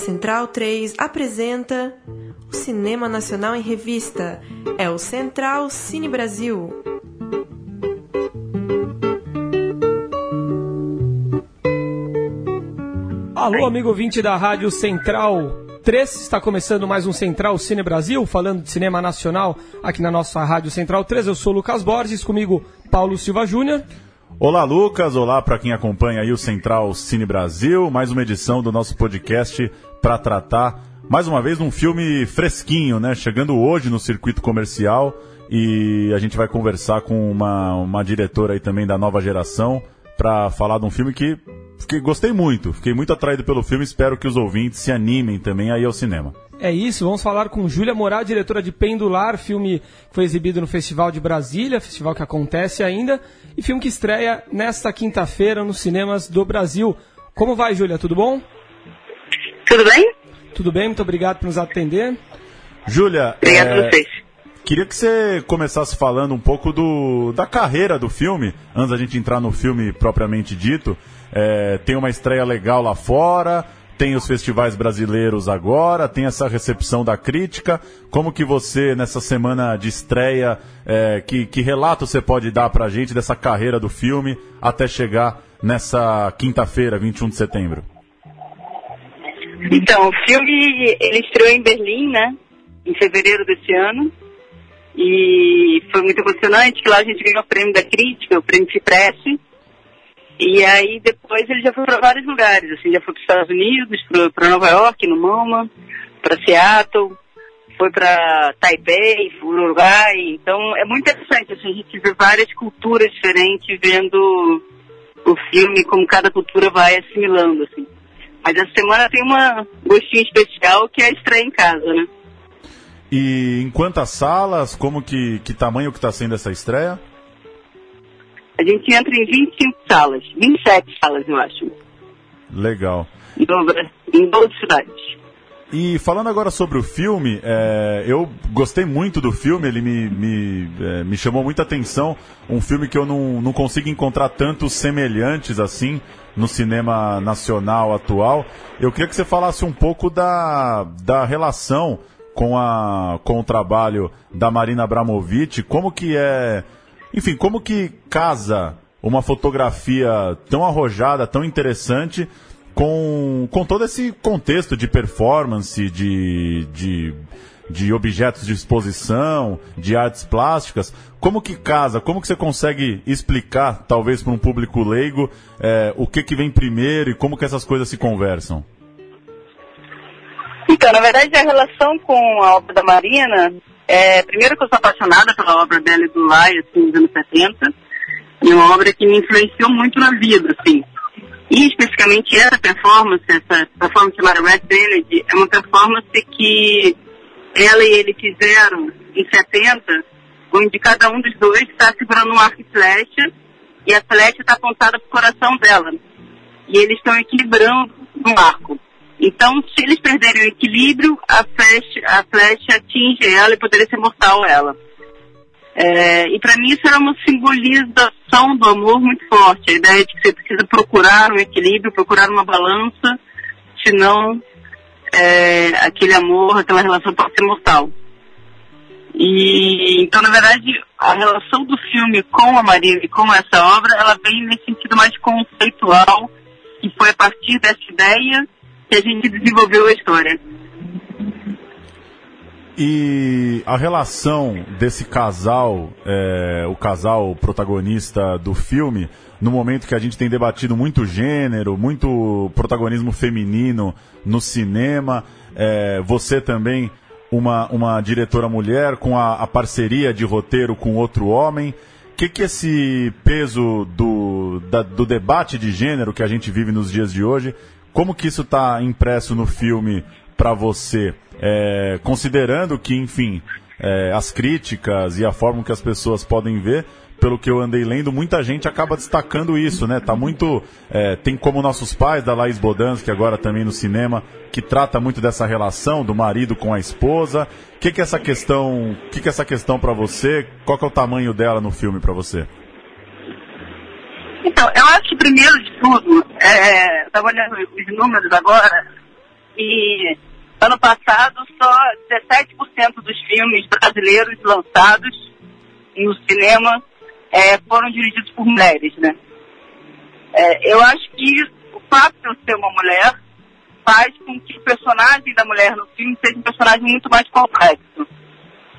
Central 3 apresenta o Cinema Nacional em Revista. É o Central Cine Brasil. Alô, amigo ouvinte da Rádio Central 3, está começando mais um Central Cine Brasil, falando de cinema nacional aqui na nossa Rádio Central 3. Eu sou o Lucas Borges, comigo Paulo Silva Júnior. Olá, Lucas. Olá para quem acompanha aí o Central Cine Brasil. Mais uma edição do nosso podcast para tratar, mais uma vez, um filme fresquinho, né? Chegando hoje no circuito comercial. E a gente vai conversar com uma, uma diretora aí também da nova geração para falar de um filme que, que gostei muito. Fiquei muito atraído pelo filme. Espero que os ouvintes se animem também aí ao cinema. É isso, vamos falar com Júlia Morar, diretora de Pendular, filme que foi exibido no Festival de Brasília, festival que acontece ainda, e filme que estreia nesta quinta-feira nos cinemas do Brasil. Como vai, Júlia? Tudo bom? Tudo bem? Tudo bem, muito obrigado por nos atender. Júlia, Obrigado a vocês. Queria que você começasse falando um pouco do, da carreira do filme, antes da gente entrar no filme propriamente dito. É, tem uma estreia legal lá fora, tem os festivais brasileiros agora, tem essa recepção da crítica. Como que você, nessa semana de estreia, é, que, que relato você pode dar pra gente dessa carreira do filme até chegar nessa quinta-feira, 21 de setembro? Então, o filme ele estreou em Berlim, né? Em fevereiro desse ano. E foi muito emocionante, que lá a gente ganhou o prêmio da crítica, o prêmio Cipresse. E aí depois ele já foi para vários lugares, assim, já foi para os Estados Unidos, para Nova York, no MoMA, para Seattle, foi para Taipei, Uruguai. Então é muito interessante, assim, a gente vê várias culturas diferentes vendo o filme, como cada cultura vai assimilando, assim. Mas essa semana tem uma gostinho especial que é a estreia em casa, né? E em quantas salas, como que, que tamanho que está sendo essa estreia? A gente entra em 25 salas, 27 salas, eu acho. Legal. Em 12 cidades. E falando agora sobre o filme, é, eu gostei muito do filme, ele me, me, é, me chamou muita atenção. Um filme que eu não, não consigo encontrar tantos semelhantes assim no cinema nacional atual. Eu queria que você falasse um pouco da, da relação com, a, com o trabalho da Marina Abramovic, como que é. Enfim, como que casa uma fotografia tão arrojada, tão interessante, com, com todo esse contexto de performance, de, de, de objetos de exposição, de artes plásticas, como que casa, como que você consegue explicar, talvez para um público leigo, eh, o que, que vem primeiro e como que essas coisas se conversam? Então, na verdade, a relação com a obra da Marina, é, primeiro que eu sou apaixonada pela obra dela e do Lai, assim, nos anos 70, e uma obra que me influenciou muito na vida, assim. E especificamente essa performance, essa performance chamada Red Kennedy, é uma performance que ela e ele fizeram em 70, onde cada um dos dois está segurando um arco e flecha, e a flecha está apontada para o coração dela. E eles estão equilibrando no arco. Então, se eles perderem o equilíbrio, a flecha, a flecha atinge ela e poderia ser mortal ela. É, e para mim isso era uma simbolização do amor muito forte. A ideia de que você precisa procurar um equilíbrio, procurar uma balança, senão é, aquele amor, aquela relação pode ser mortal. E então, na verdade, a relação do filme com a Maria e com essa obra, ela vem nesse sentido mais conceitual, e foi a partir dessa ideia que a gente desenvolveu a história. E a relação desse casal, é, o casal protagonista do filme, no momento que a gente tem debatido muito gênero, muito protagonismo feminino no cinema, é, você também, uma, uma diretora mulher, com a, a parceria de roteiro com outro homem. O que, que esse peso do, da- do debate de gênero que a gente vive nos dias de hoje, como que isso está impresso no filme para você? É, considerando que, enfim, é, as críticas e a forma que as pessoas podem ver, pelo que eu andei lendo, muita gente acaba destacando isso, né? Tá muito. é, tem como nossos pais, da Laís Bodansky, agora também no cinema, que trata muito dessa relação do marido com a esposa. O que, que é essa questão? Que, que é essa questão para você? Qual que é o tamanho dela no filme para você? Então, eu acho que primeiro de tudo, é, eu estava olhando os números agora, que ano passado só 17% dos filmes brasileiros lançados no cinema é, foram dirigidos por mulheres, né? É, eu acho que o fato de eu ser uma mulher faz com que o personagem da mulher no filme seja um personagem muito mais complexo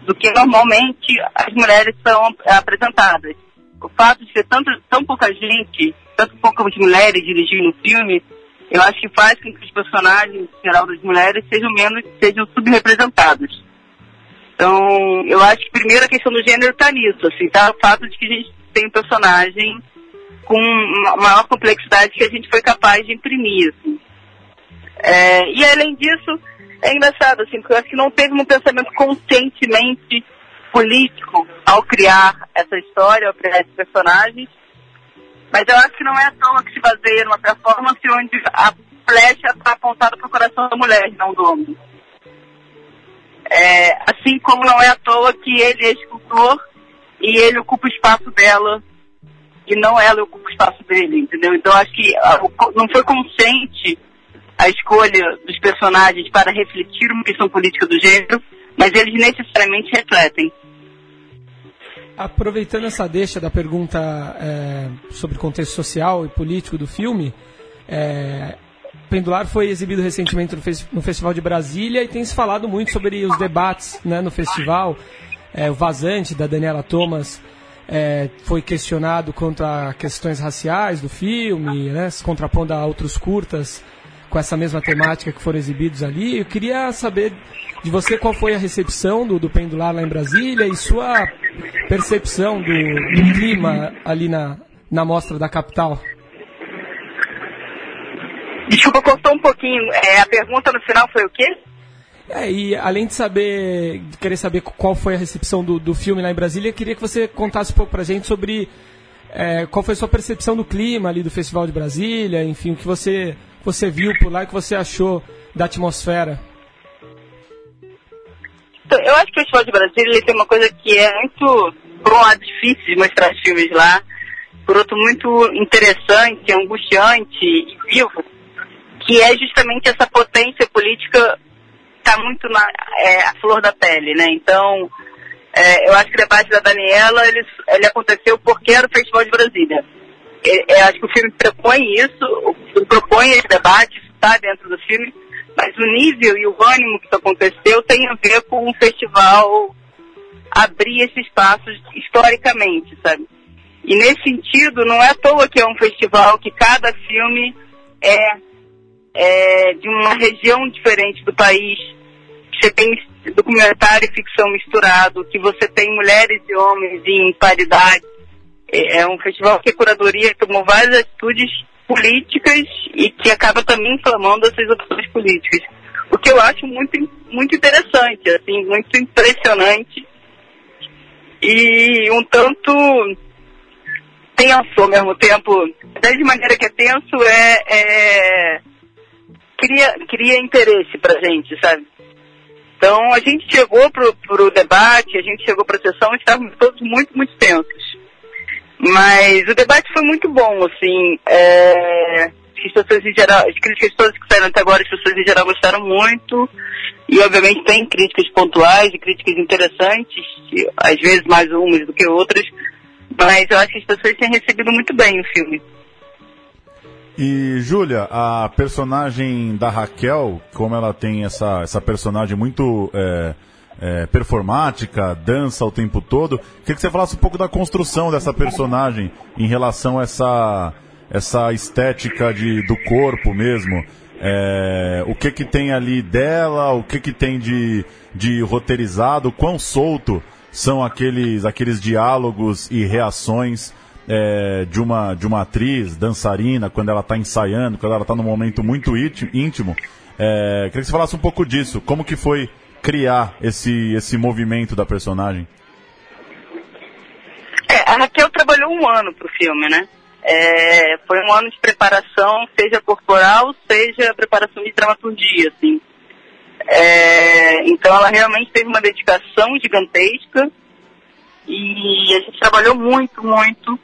do que normalmente as mulheres são apresentadas. O fato de ser tanto, tão pouca gente, tanto poucas mulheres dirigindo o filme, eu acho que faz com que os personagens, em geral das mulheres, sejam menos, sejam subrepresentados. Então, eu acho que primeiro a questão do gênero está nisso, assim, tá? O fato de que a gente tem um personagem com uma maior complexidade que a gente foi capaz de imprimir, assim. É, e além disso, é engraçado, assim, porque eu acho que não teve um pensamento conscientemente político ao criar essa história, ao criar esses personagens. Mas eu acho que não é à toa que se baseia numa performance onde a flecha está apontada para o coração da mulher, não do homem. É, assim como não é à toa que ele é escultor e ele ocupa o espaço dela e não ela ocupa o espaço dele, entendeu? Então acho que não foi consciente a escolha dos personagens para refletir uma questão política do gênero, mas eles necessariamente refletem. Aproveitando essa deixa da pergunta é, sobre contexto social e político do filme, é, Pendular foi exibido recentemente no, no, Festival de Brasília e tem se falado muito sobre os debates né, no festival. É, o Vazante, da Daniela Thomas, é, foi questionado quanto a questões raciais do filme, né, se contrapondo a outros curtas com essa mesma temática que foram exibidos ali. Eu queria saber de você qual foi a recepção do, do Pendular lá em Brasília e sua percepção do, do clima ali na, na mostra da capital. Desculpa, cortou um pouquinho. É, a pergunta no final foi o quê? É, e além de saber, de querer saber qual foi a recepção do, do filme lá em Brasília, queria que você contasse um pouco pra gente sobre é, qual foi a sua percepção do clima ali do Festival de Brasília, enfim, o que você você viu por lá e que você achou da atmosfera? Então, eu acho que o Festival de Brasília tem uma coisa que é muito, por um lado, difícil de mostrar os filmes lá, por outro, muito interessante, angustiante e vivo, que é justamente essa potência política está muito na é, a flor da pele, né? Então, é, eu acho que o debate da Daniela, ele, ele aconteceu porque era o Festival de Brasília é, é, acho que o filme propõe isso, propõe esse debate, está dentro do filme, mas o nível e o ânimo que isso aconteceu tem a ver com o festival abrir esse espaço historicamente, sabe? E nesse sentido, não é à toa que é um festival que cada filme é, é de uma região diferente do país, que você tem documentário e ficção misturado, que você tem mulheres e homens em paridade, é, é um festival que a curadoria tomou várias atitudes políticas e que acaba também inflamando essas opções políticas. O que eu acho muito, muito interessante, assim, muito impressionante e um tanto tenso ao mesmo tempo. De maneira que é tenso, é, é cria, cria interesse pra gente, sabe? Então a gente chegou pro, pro debate, a gente chegou pra sessão estávamos todos muito, muito tensos. Mas o debate foi muito bom, assim. É, as pessoas em geral, as críticas todas que saíram até agora, as pessoas em geral gostaram muito. E obviamente tem críticas pontuais e críticas interessantes, às vezes mais umas do que outras. Mas eu acho que as pessoas têm recebido muito bem o filme. E, Júlia, a personagem da Raquel, como ela tem essa, essa personagem muito. É é, performática, dança o tempo todo. Queria que você falasse um pouco da construção dessa personagem em relação a essa, essa estética de, do corpo mesmo. É, o que que tem ali dela, o que que tem de, de roteirizado, quão solto são aqueles, aqueles diálogos e reações é, de, uma, de uma atriz, dançarina, quando ela está ensaiando, quando ela está num momento muito íntimo. É, queria que você falasse um pouco disso, como que foi criar esse, esse movimento da personagem? É, a Raquel trabalhou um ano pro filme, né? É, foi um ano de preparação, seja corporal, seja preparação de dramaturgia, assim. É, então ela realmente teve uma dedicação gigantesca e a gente trabalhou muito, muito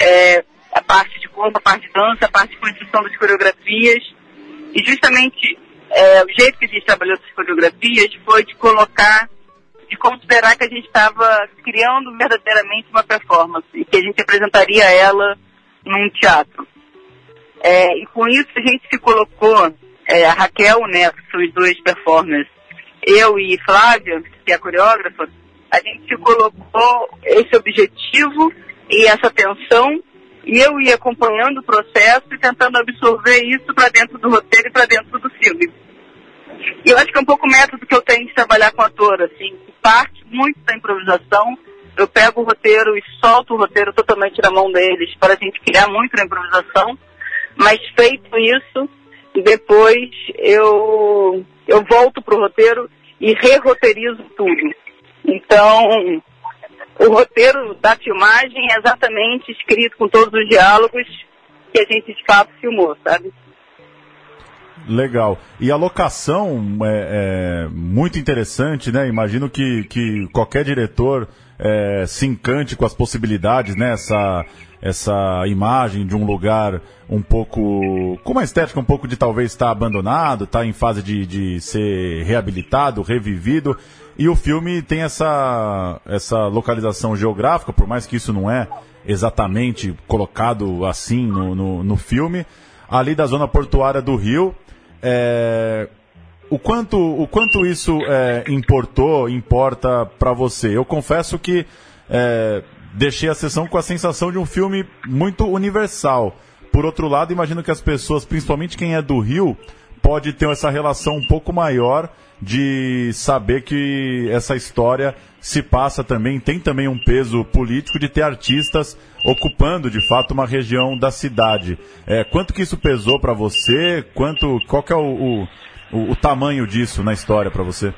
é, a parte de corpo, a parte de dança, a parte de construção das coreografias e justamente é, o jeito que a gente trabalhou essas coreografias foi de colocar, de considerar que a gente estava criando verdadeiramente uma performance e que a gente apresentaria ela num teatro. É, e com isso a gente se colocou, é, a Raquel, né, os dois performers, eu e Flávia, que é a coreógrafa, a gente se colocou esse objetivo e essa tensão e eu ia acompanhando o processo e tentando absorver isso para dentro do roteiro e para dentro do filme. E eu acho que é um pouco o método que eu tenho de trabalhar com ator, assim, parte muito da improvisação. Eu pego o roteiro e solto o roteiro totalmente na mão deles para a gente criar muito na improvisação. Mas feito isso, depois eu, eu volto pro roteiro e re-roteirizo tudo. Então, o roteiro da filmagem é exatamente escrito com todos os diálogos que a gente de fato filmou, sabe? Legal. E a locação é, é, muito interessante, né? Imagino que, que qualquer diretor é, se encante com as possibilidades, né? Essa, essa imagem de um lugar um pouco. com uma estética um pouco de talvez estar abandonado, estar em fase de, de ser reabilitado, revivido. E o filme tem essa, essa localização geográfica, por mais que isso não é exatamente colocado assim no, no, no filme, ali da zona portuária do Rio. É, o quanto, o quanto isso é, importou, importa para você? Eu confesso que é, deixei a sessão com a sensação de um filme muito universal. Por outro lado, imagino que as pessoas, principalmente quem é do Rio, pode ter essa relação um pouco maior de saber que essa história se passa também, tem também um peso político de ter artistas ocupando de fato uma região da cidade. É, quanto que isso pesou para você? Quanto, qual que é o, o, o tamanho disso na história para você?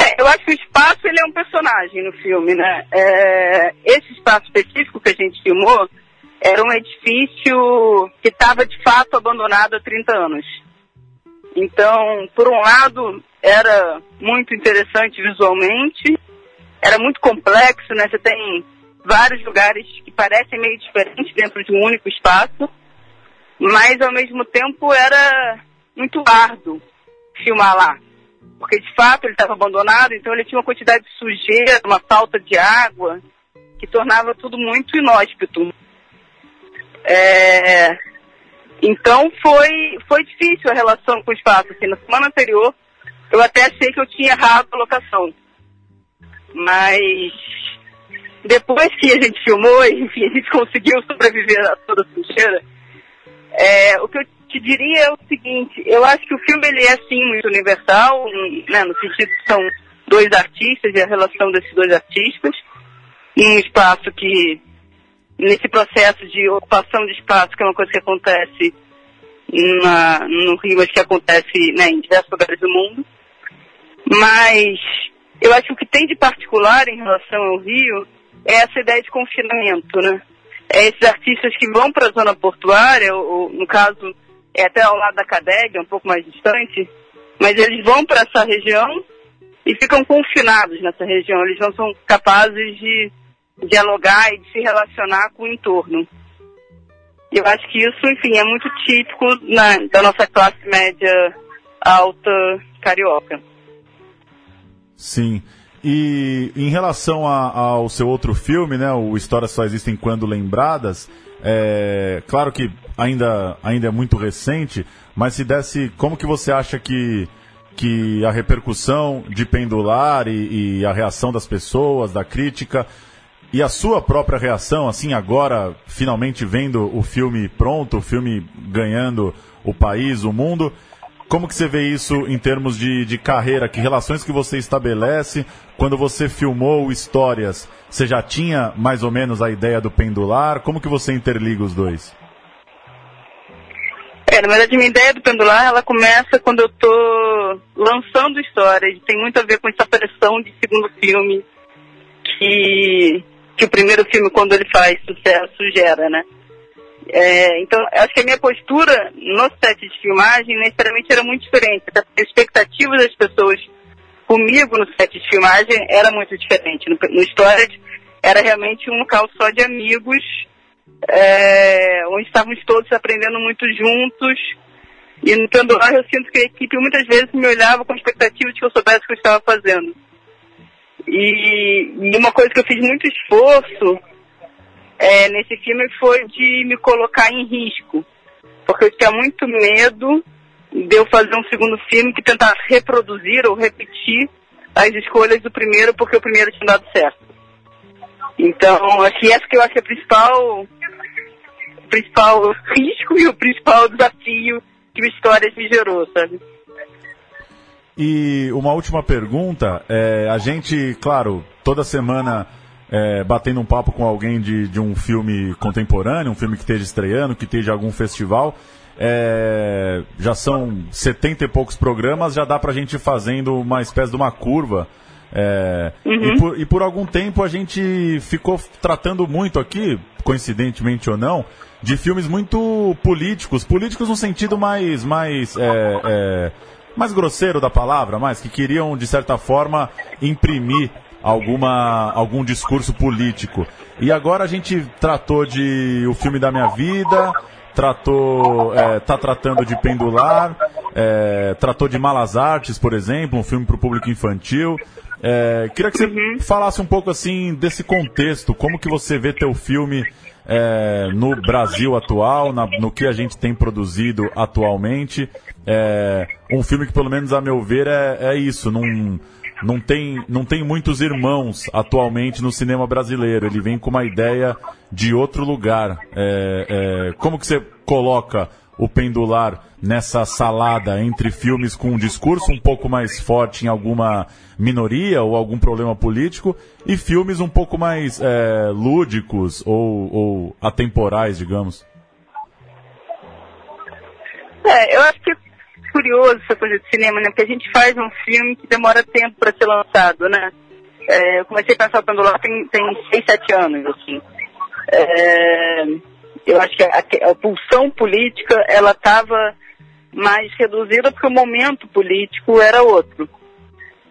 É, eu acho que o espaço ele é um personagem no filme, né? É, esse espaço específico que a gente filmou era um edifício que estava de fato abandonado há 30 anos. Então, por um lado, era muito interessante visualmente, era muito complexo, né? Você tem vários lugares que parecem meio diferentes dentro de um único espaço, mas ao mesmo tempo era muito árduo filmar lá. Porque de fato ele estava abandonado, então ele tinha uma quantidade de sujeira, uma falta de água, que tornava tudo muito inóspito. É, então foi, foi difícil a relação com o espaço. Assim, na semana anterior, eu até achei que eu tinha errado a locação. Mas depois que a gente filmou, enfim, a gente conseguiu sobreviver a toda a sujeira, é, o que eu te diria é o seguinte, eu acho que o filme ele é sim muito universal, né, no sentido que são dois artistas e a relação desses dois artistas, um espaço que nesse processo de ocupação de espaço, que é uma coisa que acontece na, no Rio, mas que acontece né, em diversos lugares do mundo. Mas eu acho que o que tem de particular em relação ao Rio é essa ideia de confinamento, né? É esses artistas que vão para a zona portuária, ou, no caso, é até ao lado da Cadeg, um pouco mais distante, mas eles vão para essa região e ficam confinados nessa região. Eles não são capazes de dialogar e de se relacionar com o entorno. Eu acho que isso, enfim, é muito típico na, da nossa classe média alta carioca. Sim. E em relação a, ao seu outro filme, né, o Histórias Só Existem Quando Lembradas, é, claro que ainda, ainda é muito recente, mas se desse, como que você acha que, que a repercussão de Pendular e, e a reação das pessoas, da crítica, e a sua própria reação, assim, agora, finalmente vendo o filme pronto, o filme ganhando o país, o mundo, como que você vê isso em termos de, de carreira? Que relações que você estabelece? Quando você filmou histórias, você já tinha mais ou menos a ideia do pendular? Como que você interliga os dois? É, na verdade, minha ideia do pendular, ela começa quando eu estou lançando histórias. Tem muito a ver com essa pressão de segundo filme que que o primeiro filme, quando ele faz sucesso, gera, né? É, então, acho que a minha postura no set de filmagem, necessariamente, era muito diferente. A expectativa das pessoas comigo no set de filmagem era muito diferente. No, no Storage, era realmente um local só de amigos, é, onde estávamos todos aprendendo muito juntos E no Pendular eu sinto que a equipe muitas vezes me olhava com expectativa de que eu soubesse o que eu estava fazendo. E, uma coisa que eu fiz muito esforço é, nesse filme foi de me colocar em risco. Porque eu tinha muito medo de eu fazer um segundo filme que tentasse reproduzir ou repetir as escolhas do primeiro, porque o primeiro tinha dado certo. Então, acho que essa que eu acho que é a principal, o principal risco e o principal desafio que o Histórias me gerou, sabe? E uma última pergunta, é, a gente, claro, toda semana é, batendo um papo com alguém de, de um filme contemporâneo, um filme que esteja estreando, que esteja algum festival, é, já são setenta e poucos programas, já dá pra gente ir fazendo uma espécie de uma curva. É, Uhum. e, por, e por algum tempo a gente ficou tratando muito aqui, coincidentemente ou não, de filmes muito políticos, políticos no sentido mais, mais, é, é, mais grosseiro da palavra, mais que queriam de certa forma imprimir alguma algum discurso político. E agora a gente tratou de o filme da minha vida, tratou, é, tá tratando de pendular, é, tratou de malas artes, por exemplo, um filme para o público infantil. É, queria que você falasse um pouco assim desse contexto, como que você vê teu filme é, no Brasil atual, na- no que a gente tem produzido atualmente. É, um filme que, pelo menos a meu ver, é, é isso. Não, não, tem, não tem muitos irmãos atualmente no cinema brasileiro. Ele vem com uma ideia de outro lugar. É, é, como que você coloca o pendular nessa salada entre filmes com um discurso um pouco mais forte em alguma minoria ou algum problema político e filmes um pouco mais é, lúdicos ou, ou atemporais, digamos? É, eu acho que curioso essa coisa de cinema, né? Porque a gente faz um filme que demora tempo para ser lançado, né? É, eu comecei a pensar o Pendular tem, tem 6, 7 anos, assim. É, eu acho que a, a pulsão política, ela estava mais reduzida porque o momento político era outro.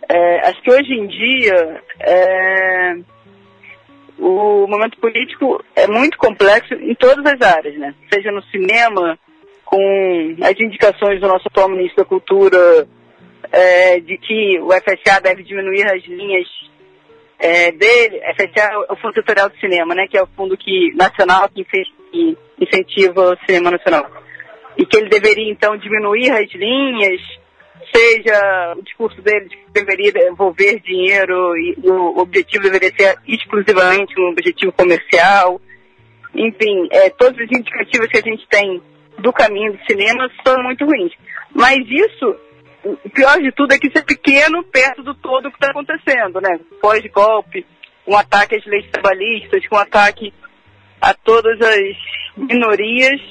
É, acho que hoje em dia, é, o momento político é muito complexo em todas as áreas, né? Seja no cinema, com as indicações do nosso atual ministro da Cultura é, de que o FSA deve diminuir as linhas é, dele, FSA é o Fundo Setorial do Cinema, né, que é o fundo que, nacional que, incentiva o cinema nacional. E que ele deveria, então, diminuir as linhas, seja o discurso dele de que deveria envolver dinheiro e o objetivo deveria ser exclusivamente um objetivo comercial. Enfim, é, todas as indicativas que a gente tem do caminho do cinema são muito ruins. Mas isso, o pior de tudo é que isso é pequeno perto do todo que está acontecendo, né? Pós-golpe, um ataque às leis trabalhistas, um ataque a todas as minorias.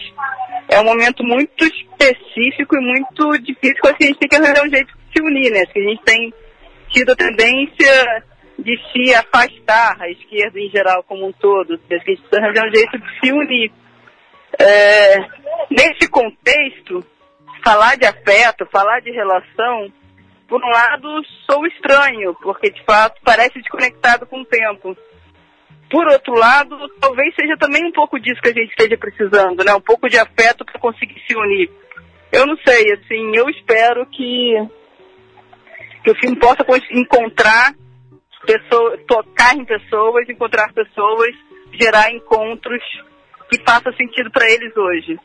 É um momento muito específico e muito difícil, que a gente tem que arranjar um jeito de se unir, né? Que a gente tem tido a tendência de se afastar, a esquerda em geral como um todo. Acho que a gente precisa arranjar um jeito de se unir. É, nesse contexto, falar de afeto, falar de relação, por um lado, sou estranho, porque de fato parece desconectado com o tempo. Por outro lado, talvez seja também um pouco disso que a gente esteja precisando, né? Um pouco de afeto para conseguir se unir. Eu não sei, assim, eu espero que, que o filme possa encontrar pessoas, tocar em pessoas, encontrar pessoas, gerar encontros que façam sentido para eles hoje.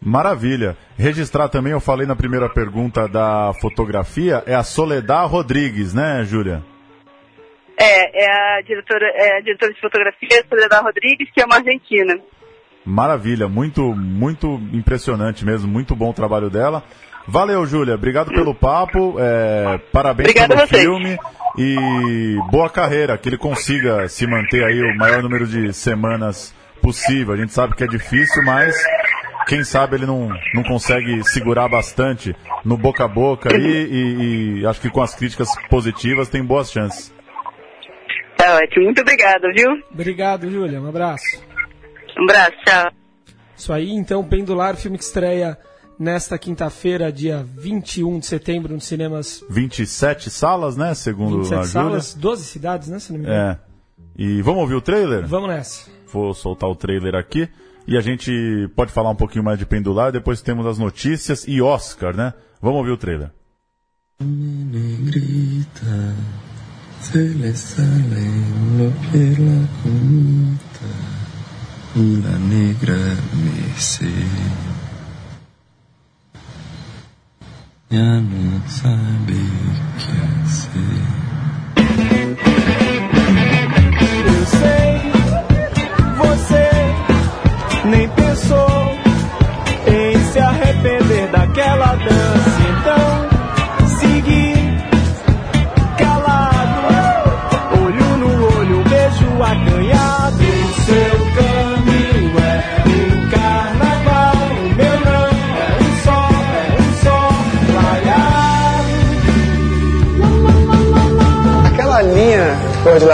Maravilha. Registrar também, eu falei na primeira pergunta da fotografia, é a Soledad Rodrigues, né, Júlia? É, é a diretora, é a diretora de fotografia, Soledad Rodrigues, que é uma argentina. Maravilha, muito, muito impressionante mesmo, muito bom o trabalho dela. Valeu, Júlia, obrigado pelo papo, é, parabéns Obrigada pelo filme e boa carreira, que ele consiga se manter aí o maior número de semanas possível. A gente sabe que é difícil, mas quem sabe ele não, não consegue segurar bastante no boca a boca aí e, e acho que com as críticas positivas tem boas chances. Tá ótimo, muito obrigada, viu? Obrigado, Júlia. Um abraço. Um abraço, tchau. Isso aí, então, Pendular, filme que estreia nesta quinta-feira, dia 21 de setembro, nos cinemas 27 salas, né, segundo 27 a Júlia. salas, 12 cidades, né, se não me engano. É. E vamos ouvir o trailer? Vamos nessa. Vou soltar o trailer aqui. E a gente pode falar um pouquinho mais de pendular, depois temos as notícias e Oscar, né? Vamos ouvir o trailer. Negrita, se le sale lo que la comita, y la negra me se. Ya no sabe qué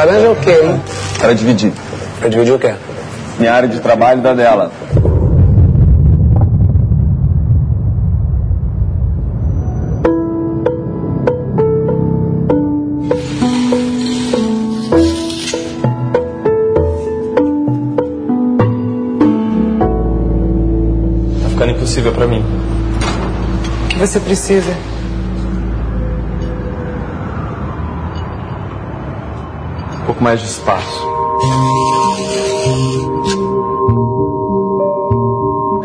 laranja é o quê, hein? Para dividir. Para dividir o quê? minha área de trabalho da dela. Tá ficando impossível para mim. O que você precisa? Pouco mais de espaço.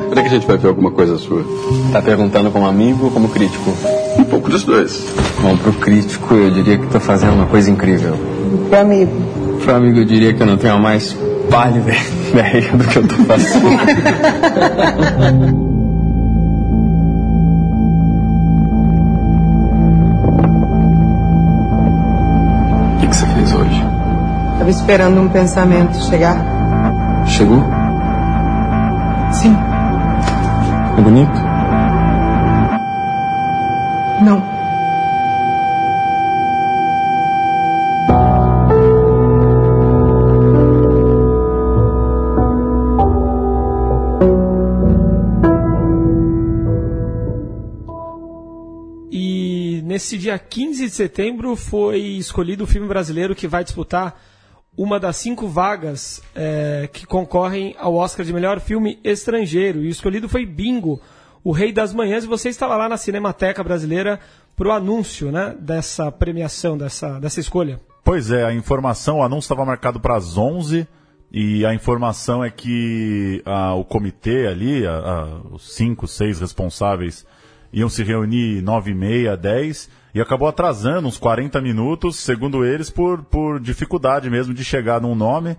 Quando é que a gente vai ver alguma coisa sua? Tá perguntando como amigo ou como crítico? Um pouco dos dois. Bom, pro crítico eu diria que tô fazendo uma coisa incrível. Pro amigo? Pro amigo eu diria que eu não tenho a mais pálida ideia do que eu tô fazendo. O que, que você fez hoje? Tava esperando um pensamento chegar. Chegou? Sim. É bonito? Não. E nesse dia 15 de setembro foi escolhido o filme brasileiro que vai disputar uma das cinco vagas é, que concorrem ao Oscar de melhor filme estrangeiro. E o escolhido foi Bingo, o Rei das Manhãs. E você estava lá na Cinemateca Brasileira para o anúncio né, dessa premiação, dessa, dessa escolha. Pois é, a informação, o anúncio estava marcado para as 11 e a informação é que ah, o comitê ali, ah, ah, os cinco, seis responsáveis, iam se reunir 9 e meia, 10 e acabou atrasando uns 40 minutos, segundo eles, por, por dificuldade mesmo de chegar num nome.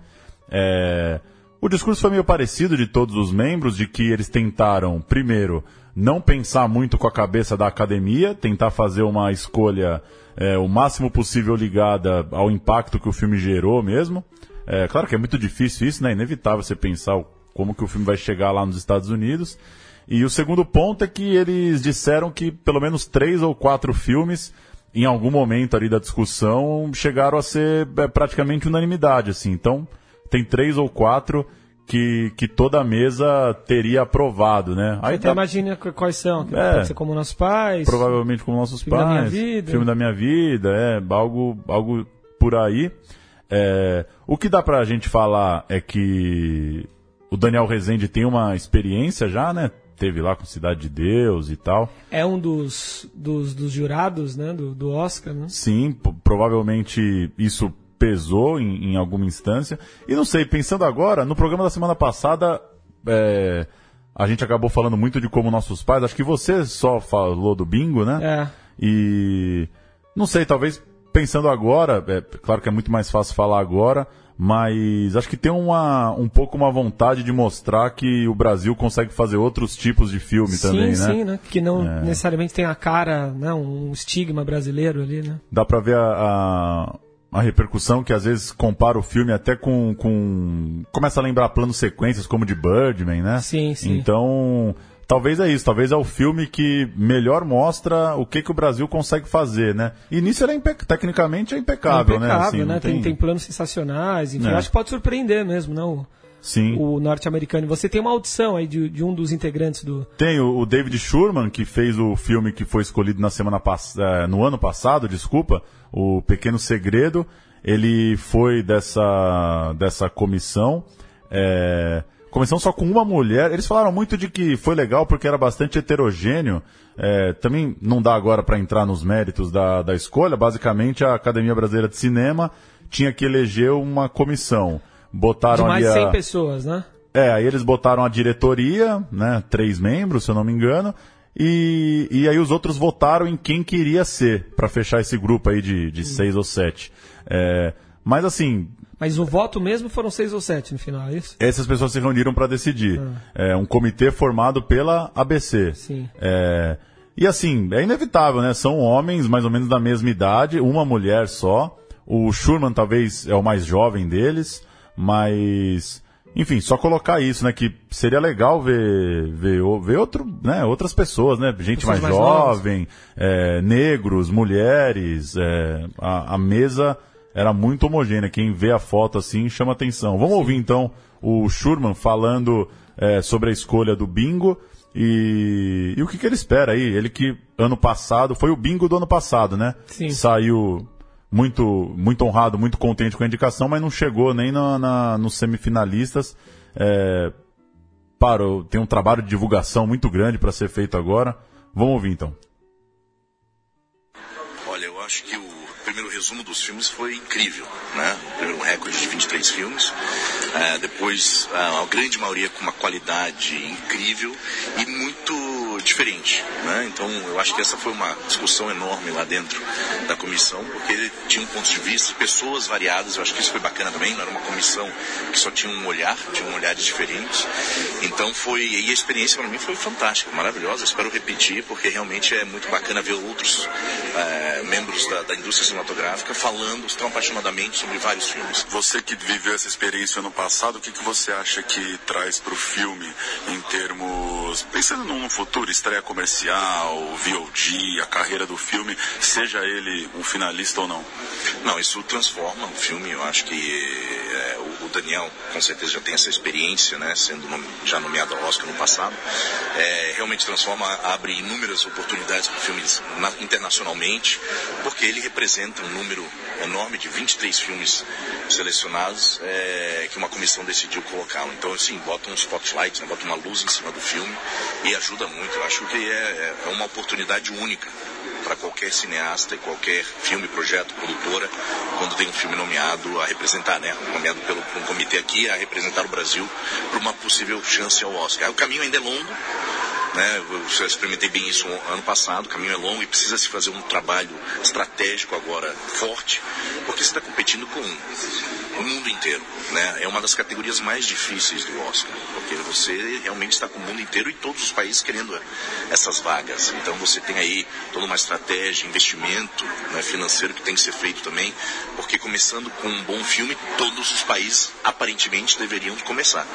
É... O discurso foi meio parecido de todos os membros, de que eles tentaram, primeiro, não pensar muito com a cabeça da academia, tentar fazer uma escolha é, o máximo possível ligada ao impacto que o filme gerou mesmo. É, claro que é muito difícil isso, né? É inevitável você pensar como que o filme vai chegar lá nos Estados Unidos. E o segundo ponto é que eles disseram que pelo menos três ou quatro filmes, em algum momento ali da discussão, chegaram a ser é, praticamente unanimidade, assim. Então, tem três ou quatro que, que toda a mesa teria aprovado, né? Aí tá... imagina quais são. Que É. Pode ser como Nossos Pais. Provavelmente como nossos Filme da pais. Minha Vida. Filme da minha vida, é, algo, algo por aí. É, o que dá pra gente falar é que o Daniel Rezende tem uma experiência já, né? Teve lá com Cidade de Deus e tal. É um dos, dos, dos jurados né, do, do Oscar, né? Sim, provavelmente isso pesou em, em alguma instância. E não sei, pensando agora, no programa da semana passada, é, a gente acabou falando muito de como nossos pais. Acho que você só falou do bingo, né? É. E não sei, talvez pensando agora, é claro que é muito mais fácil falar agora, mas acho que tem uma, um pouco uma vontade de mostrar que o Brasil consegue fazer outros tipos de filme sim, também, né? sim, né? Que não É. necessariamente tem a cara, né? um estigma brasileiro ali, né? Dá pra ver a, a, a repercussão que às vezes compara o filme até com, com. Começa a lembrar planos sequências como de Birdman, né? Sim, sim. Então. Talvez é isso, talvez é o filme que melhor mostra o que, que o Brasil consegue fazer, né? E nisso ele é impe- tecnicamente é impecável, né? impecável, Assim, né? Tem... Tem, planos sensacionais, enfim, É. acho que pode surpreender mesmo, não? Sim. O norte-americano. Você tem uma audição aí de, de um dos integrantes do. Tem o, o David Schurman, que fez o filme que foi escolhido na semana pass- eh, no ano passado, desculpa, o Pequeno Segredo. Ele foi dessa, dessa comissão. eh, começamos só com uma mulher. Eles falaram muito de que foi legal porque era bastante heterogêneo. É, também não dá agora para entrar nos méritos da, da escolha. Basicamente, a Academia Brasileira de Cinema tinha que eleger uma comissão. Botaram De mais ali a... 100 pessoas, né? É, aí eles botaram a diretoria, né? Três membros, se eu não me engano. E, e aí os outros votaram em quem queria ser, para fechar esse grupo aí de, de seis ou sete. É, mas assim, Mas o voto mesmo foram seis ou sete no final, é isso? essas pessoas se reuniram para decidir. É um comitê formado pela ABC. Sim. É, e assim, é inevitável, né? São homens mais ou menos da mesma idade, uma mulher só. O Schurman talvez é o mais jovem deles, mas enfim, só colocar isso, né? Que seria legal ver ver, ver outro, né? Outras pessoas, né? Gente Pessoas mais, mais jovem, é, negros, mulheres. é, a, a mesa era muito homogênea. Quem vê a foto assim chama atenção. Vamos ouvir então o Schurman falando é, sobre a escolha do bingo. E, e o que, que ele espera aí? Ele que ano passado, foi o bingo do ano passado, né? Sim. Saiu muito, muito honrado, muito contente com a indicação, mas não chegou nem na, na- nos semifinalistas. É, parou, tem um trabalho de divulgação muito grande para ser feito agora. Vamos ouvir então. Olha, eu acho que o primeiro resumo dos filmes foi incrível, né? Primeiro um recorde de 23 filmes, eh, depois ah, a grande maioria com uma qualidade incrível e muito diferente, né? Então eu acho que essa foi uma discussão enorme lá dentro da comissão, porque tinha um ponto de vista, pessoas variadas, eu acho que isso foi bacana também, não era uma comissão que só tinha um olhar, tinha um olhares diferentes. Então foi, e a experiência para mim foi fantástica, maravilhosa, espero repetir, porque realmente é muito bacana ver outros eh, membros da, da indústria cinematográfica falando tão apaixonadamente sobre vários filmes. Você que viveu essa experiência ano passado, o que, que você acha que traz para o filme em termos. Pensando no futuro, estreia comercial, VOD, a carreira do filme, seja ele um finalista ou não? Não, isso transforma o filme. Eu acho que é, o, o Daniel, com certeza, já tem essa experiência, né, sendo nome- já nomeado ao Oscar no passado. É, realmente transforma, abre inúmeras oportunidades para filmes na- internacionalmente, porque ele representa um número enorme de 23 filmes selecionados é, que uma comissão decidiu colocá-lo. Então, assim, bota um spotlight, né, bota uma luz em cima do filme e ajuda muito. Eu acho que é, é uma oportunidade única para qualquer cineasta e qualquer filme, projeto, produtora, quando tem um filme nomeado a representar, né? Nomeado pelo, um comitê aqui a representar o Brasil para uma possível chance ao Oscar. O caminho ainda é longo, né? Eu já experimentei bem isso ano passado, o caminho é longo e precisa se fazer um trabalho estratégico agora forte, porque você está competindo com o mundo inteiro, né? É uma das categorias mais difíceis do Oscar, porque você realmente está com o mundo inteiro e todos os países querendo essas vagas. Então você tem aí toda uma estratégia, investimento né, financeiro que tem que ser feito também, porque começando com um bom filme, todos os países aparentemente deveriam começar.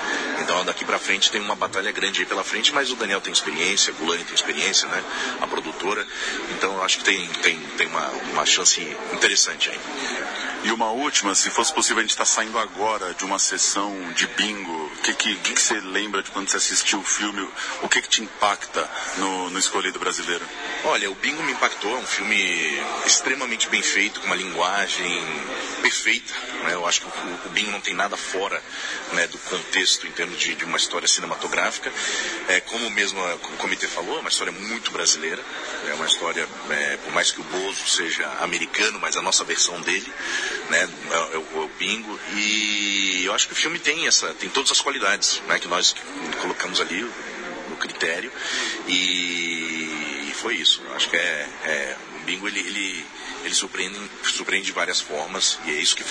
Então daqui para frente tem uma batalha grande aí pela frente, mas o Daniel tem experiência, a Gulani tem experiência, né? A produtora. Então eu acho que tem, tem, tem uma, uma chance interessante aí. E uma última, se fosse possível, a gente está saindo agora de uma sessão de bingo. O que, que, que que você lembra de quando você assistiu o filme? O que, que te impacta no, no escolhido brasileiro? Olha, o Bingo me impactou, é um filme extremamente bem feito, com uma linguagem perfeita. Né? Eu acho que o, o Bingo não tem nada fora né, do contexto em termos de, de uma história cinematográfica. É, como mesmo a- o comitê falou, é uma história muito brasileira. É uma história, é, por mais que o Bozo seja americano, mas a nossa versão dele né, é, é o, é o Bingo. E eu acho que o filme tem, essa, tem todas as qualidades né, que nós colocamos ali no critério e foi isso. Acho que é, é o bingo ele ele, ele surpreende, surpreende de várias formas e é isso que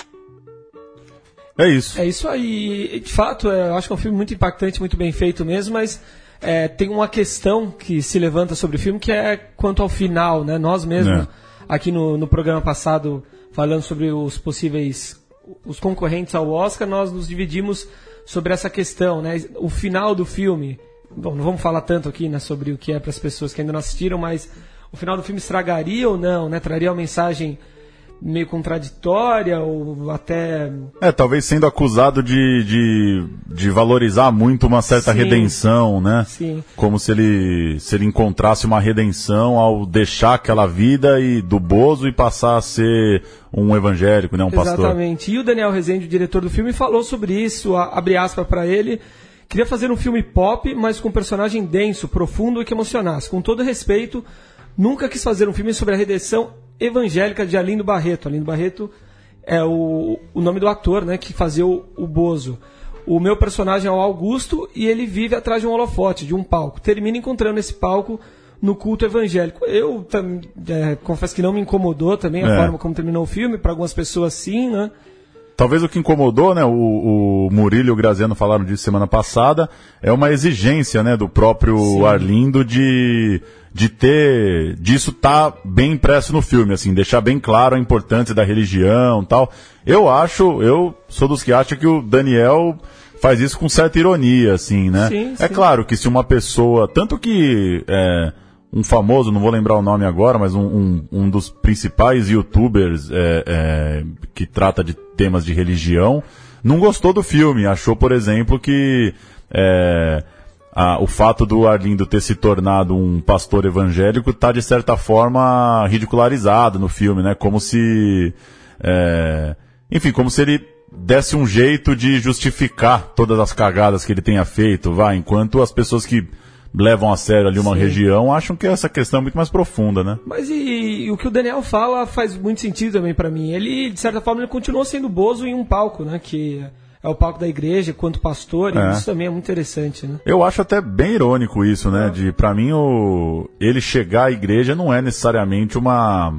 É isso. É isso aí. De fato, é, eu acho que é um filme muito impactante, muito bem feito mesmo, mas é, tem uma questão que se levanta sobre o filme que é quanto ao final, né? Nós mesmos, É. aqui no, no programa passado, falando sobre os possíveis os concorrentes ao Oscar, nós nos dividimos sobre essa questão, né? O final do filme. Bom, não vamos falar tanto aqui né, sobre o que é para as pessoas que ainda não assistiram, mas o final do filme estragaria ou não, né? Traria uma mensagem meio contraditória ou até É, talvez sendo acusado de, de, de valorizar muito uma certa Sim. redenção, né? Sim. Como se ele, se ele encontrasse uma redenção ao deixar aquela vida e do Bozo e passar a ser um evangélico, né? Um pastor. Exatamente. E o Daniel Rezende, o diretor do filme, falou sobre isso, a- abre aspas para ele, Queria fazer um filme pop, mas com um personagem denso, profundo e que emocionasse. Com todo respeito, nunca quis fazer um filme sobre a redenção evangélica de Alindo Barreto. Alindo Barreto é o, o nome do ator né, que fazia o, o Bozo. O meu personagem é o Augusto e ele vive atrás de um holofote, de um palco. Termina encontrando esse palco no culto evangélico. Eu é, confesso que não me incomodou também a É. forma como terminou o filme. Para algumas pessoas, sim, né? Talvez o que incomodou, né, o, o Murilo e o Graziano falaram disso semana passada, é uma exigência, né, do próprio Sim. Arlindo de, de ter, disso tá bem impresso no filme, assim, deixar bem claro a importância da religião tal. Eu acho, eu sou dos que acham que o Daniel faz isso com certa ironia, assim, né? Sim, é sim. claro que se uma pessoa, tanto que é, um famoso, não vou lembrar o nome agora, mas um, um, um dos principais youtubers é, é, que trata de temas de religião, não gostou do filme. Achou, por exemplo, que é, a- o fato do Arlindo ter se tornado um pastor evangélico está, de certa forma, ridicularizado no filme, né? Como se. é, enfim, como se ele desse um jeito de justificar todas as cagadas que ele tenha feito, vai, enquanto as pessoas que levam a sério ali uma Sim. região acham que essa questão é muito mais profunda, né? Mas e, e o que o Daniel fala faz muito sentido também pra mim. Ele, de certa forma, ele continuou sendo Bozo em um palco, né? Que é o palco da igreja, quanto pastor, e É. isso também é muito interessante, né? Eu acho até bem irônico isso, né? De para mim o ele chegar à igreja não é necessariamente uma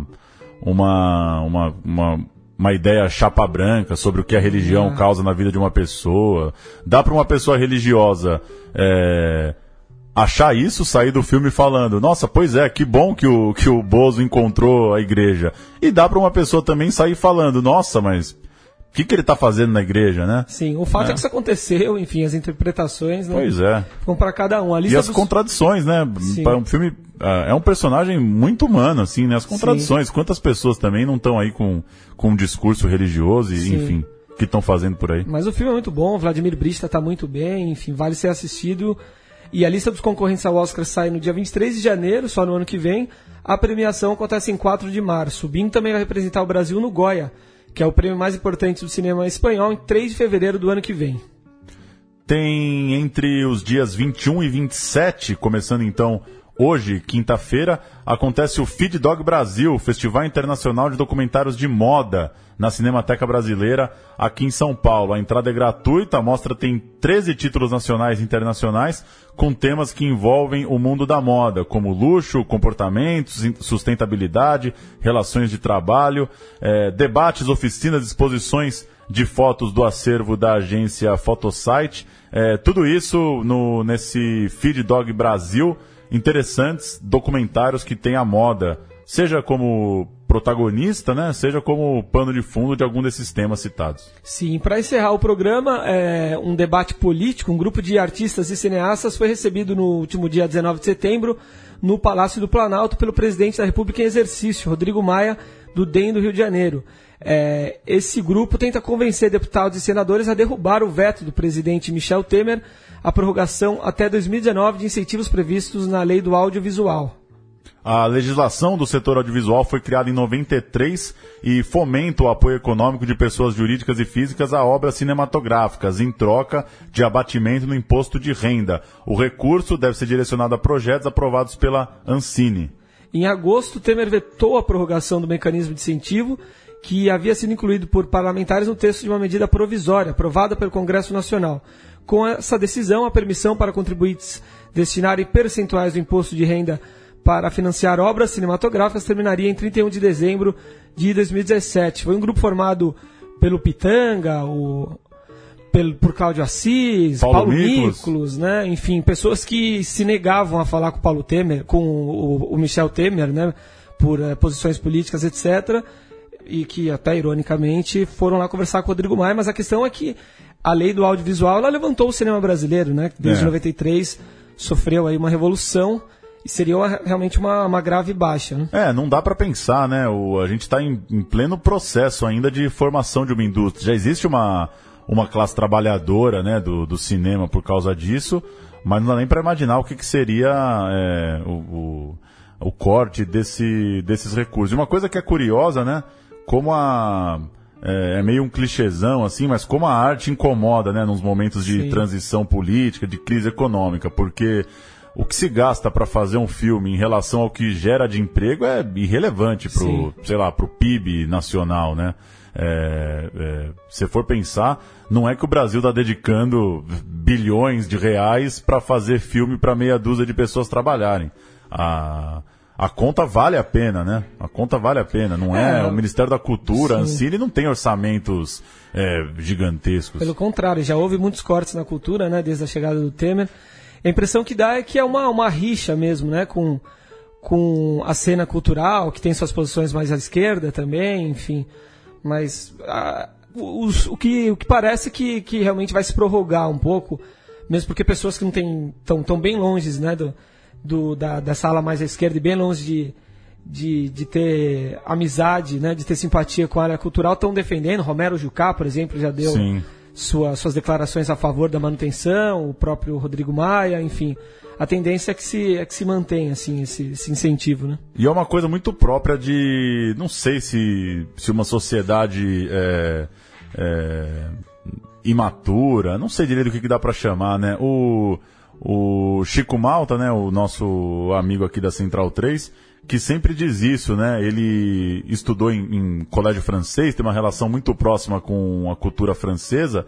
uma uma, uma uma ideia chapa branca sobre o que a religião É. causa na vida de uma pessoa. Dá para uma pessoa religiosa é, achar isso, sair do filme falando, nossa, pois é, que bom que o, que o Bozo encontrou a igreja. E dá para uma pessoa também sair falando, nossa, mas o que, que ele tá fazendo na igreja, né? Sim, o fato é. É. que isso aconteceu, enfim, as interpretações, né? Pois é. Ficam pra cada um. A E lista as dos- contradições, né? Sim. Para um filme ah, é um personagem muito humano, assim, né? As contradições. Quantas pessoas também não estão aí com, com um discurso religioso e, Sim. enfim, que estão fazendo por aí. Mas o filme é muito bom, Vladimir Brista tá muito bem, enfim, vale ser assistido. E a lista dos concorrentes ao Oscar sai no dia 23 de janeiro, só no ano que vem. A premiação acontece em 4 de março. O Bim também vai representar o Brasil no Goya, que é o prêmio mais importante do cinema espanhol, em 3 de fevereiro do ano que vem. Tem entre os dias 21 e 27, começando então hoje, quinta-feira, acontece o Feed Dog Brasil, Festival Internacional de Documentários de Moda, na Cinemateca Brasileira, aqui em São Paulo. A entrada é gratuita, a mostra tem 13 títulos nacionais e internacionais, com temas que envolvem o mundo da moda, como luxo, comportamentos, sustentabilidade, relações de trabalho, eh, debates, oficinas, exposições de fotos do acervo da agência Photosite. É, tudo isso no, nesse Feed Dog Brasil. Interessantes documentários que tem a moda, seja como protagonista, né? Seja como pano de fundo de algum desses temas citados. Sim, para encerrar o programa, é, um debate político, um grupo de artistas e cineastas foi recebido no último dia 19 de setembro no Palácio do Planalto pelo presidente da República em exercício, Rodrigo Maia, do DEM do Rio de Janeiro. É, esse grupo tenta convencer deputados e senadores a derrubar o veto do presidente Michel Temer à prorrogação até 2019 de incentivos previstos na lei do audiovisual. A legislação do setor audiovisual foi criada em 93 e fomenta o apoio econômico de pessoas jurídicas e físicas a obras cinematográficas, em troca de abatimento no imposto de renda. O recurso deve ser direcionado a projetos aprovados pela Ancine. Em agosto, Temer vetou a prorrogação do mecanismo de incentivo, que havia sido incluído por parlamentares no texto de uma medida provisória, aprovada pelo Congresso Nacional. Com essa decisão, a permissão para contribuintes destinarem percentuais do imposto de renda para financiar obras cinematográficas terminaria em 31 de dezembro de 2017. Foi um grupo formado pelo Pitanga, o, pelo, por Cláudio Assis, Paulo Paulo, Miklos. Miklos, né? Enfim, pessoas que se negavam a falar com o Paulo Temer, com o, o Michel Temer, né? Por eh, posições políticas, etc. E que até ironicamente foram lá conversar com o Rodrigo Maia, mas a questão é que a lei do audiovisual ela levantou o cinema brasileiro, né? Desde É. 93 sofreu aí uma revolução e seria uma- realmente uma, uma grave baixa. Né? É, não dá para pensar, né? O, a gente está em, em pleno processo ainda de formação de uma indústria. Já existe uma, uma classe trabalhadora, né, do, do cinema por causa disso, mas não dá nem para imaginar o que, que seria é, o, o, o corte desse, desses recursos. E uma coisa que é curiosa, né? Como a, é, é meio um clichêzão, assim, mas como a arte incomoda, né, nos momentos de Sim. transição política, de crise econômica, porque o que se gasta para fazer um filme em relação ao que gera de emprego é irrelevante pro, Sim. sei lá, pro PIB nacional, né? É, é, se for pensar, não é que o Brasil está dedicando bilhões de reais para fazer filme para meia dúzia de pessoas trabalharem. A, a conta vale a pena, né? A conta vale a pena. Não é, É, o Ministério da Cultura, sim. Ancine, não tem orçamentos é, gigantescos. Pelo contrário, já houve muitos cortes na cultura, né, desde a chegada do Temer. A impressão que dá é que é uma, uma rixa mesmo, né, com, com a cena cultural, que tem suas posições mais à esquerda também, enfim. Mas ah, os- o, que, o que parece que, que realmente vai se prorrogar um pouco, mesmo porque pessoas que não têm tão, tão bem longe né, do, do, da, da sala mais à esquerda e bem longe de, de, de ter amizade, né, de ter simpatia com a área cultural, estão defendendo. Romero Jucá, por exemplo, já deu sua- suas declarações a favor da manutenção, o próprio Rodrigo Maia, enfim. A tendência é que se, é que se mantenha assim, esse, esse incentivo. Né? E é uma coisa muito própria de. Não sei se, se uma sociedade é, é, imatura, não sei direito o que, que dá para chamar, né? O, o Chico Malta, né? O nosso amigo aqui da Central 3, que sempre diz isso, né? Ele estudou em, em colégio francês, tem uma relação muito próxima com a cultura francesa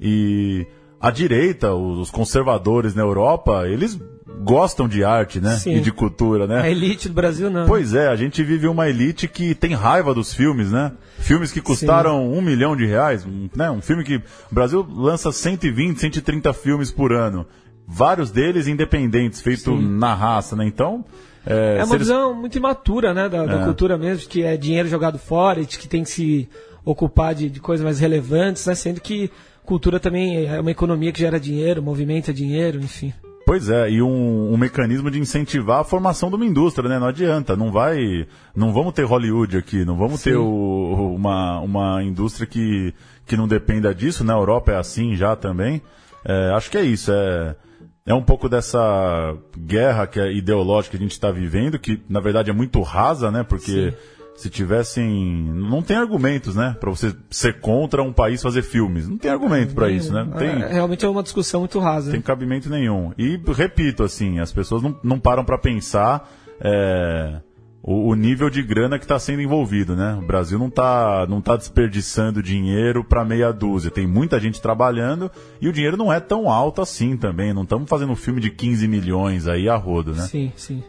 e a direita, os conservadores na Europa, eles gostam de arte, né? Sim. E de cultura, né? A elite do Brasil não. Pois é, a gente vive uma elite que tem raiva dos filmes, né? Filmes que custaram um milhão de reais, né? Um filme que o Brasil lança 120, 130 filmes por ano. Vários deles independentes, feito na raça, né? Então. É, É uma eles- visão muito imatura, né, da, da É. cultura mesmo, que é dinheiro jogado fora e que tem que se ocupar de, de coisas mais relevantes, né, sendo que cultura também é uma economia que gera dinheiro, movimenta dinheiro, enfim. Pois é, e um, um mecanismo de incentivar a formação de uma indústria, né? Não adianta, não vai. Não vamos ter Hollywood aqui, não vamos Sim. ter o- uma, uma indústria que, que não dependa disso, na Europa é assim já também. É, acho que é isso, é, é um pouco dessa guerra que é ideológica que a gente está vivendo, que na verdade é muito rasa, né? Porque se tivessem. Não tem argumentos, né? Para você ser contra um país fazer filmes. Não tem argumento para isso, né? Não tem, É, realmente é uma discussão muito rasa. tem né? cabimento nenhum. E repito, assim, as pessoas não, não param para pensar é, o, o nível de grana que está sendo envolvido, né? O Brasil não está não tá desperdiçando dinheiro para meia dúzia. Tem muita gente trabalhando e o dinheiro não é tão alto assim também. Não estamos fazendo um filme de 15 milhões aí a rodo, né? Sim, sim.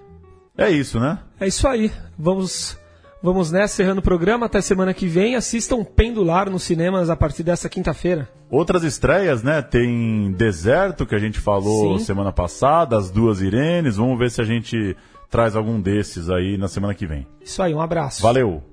É isso, né? É isso aí. Vamos, vamos nessa, encerrando o programa. Até semana que vem. Assistam Pendular nos cinemas a partir dessa quinta-feira. Outras estreias, né? Tem Deserto, que a gente falou Sim. semana passada, as duas Irenes. Vamos ver se a gente traz algum desses aí na semana que vem. Isso aí, um abraço. Valeu!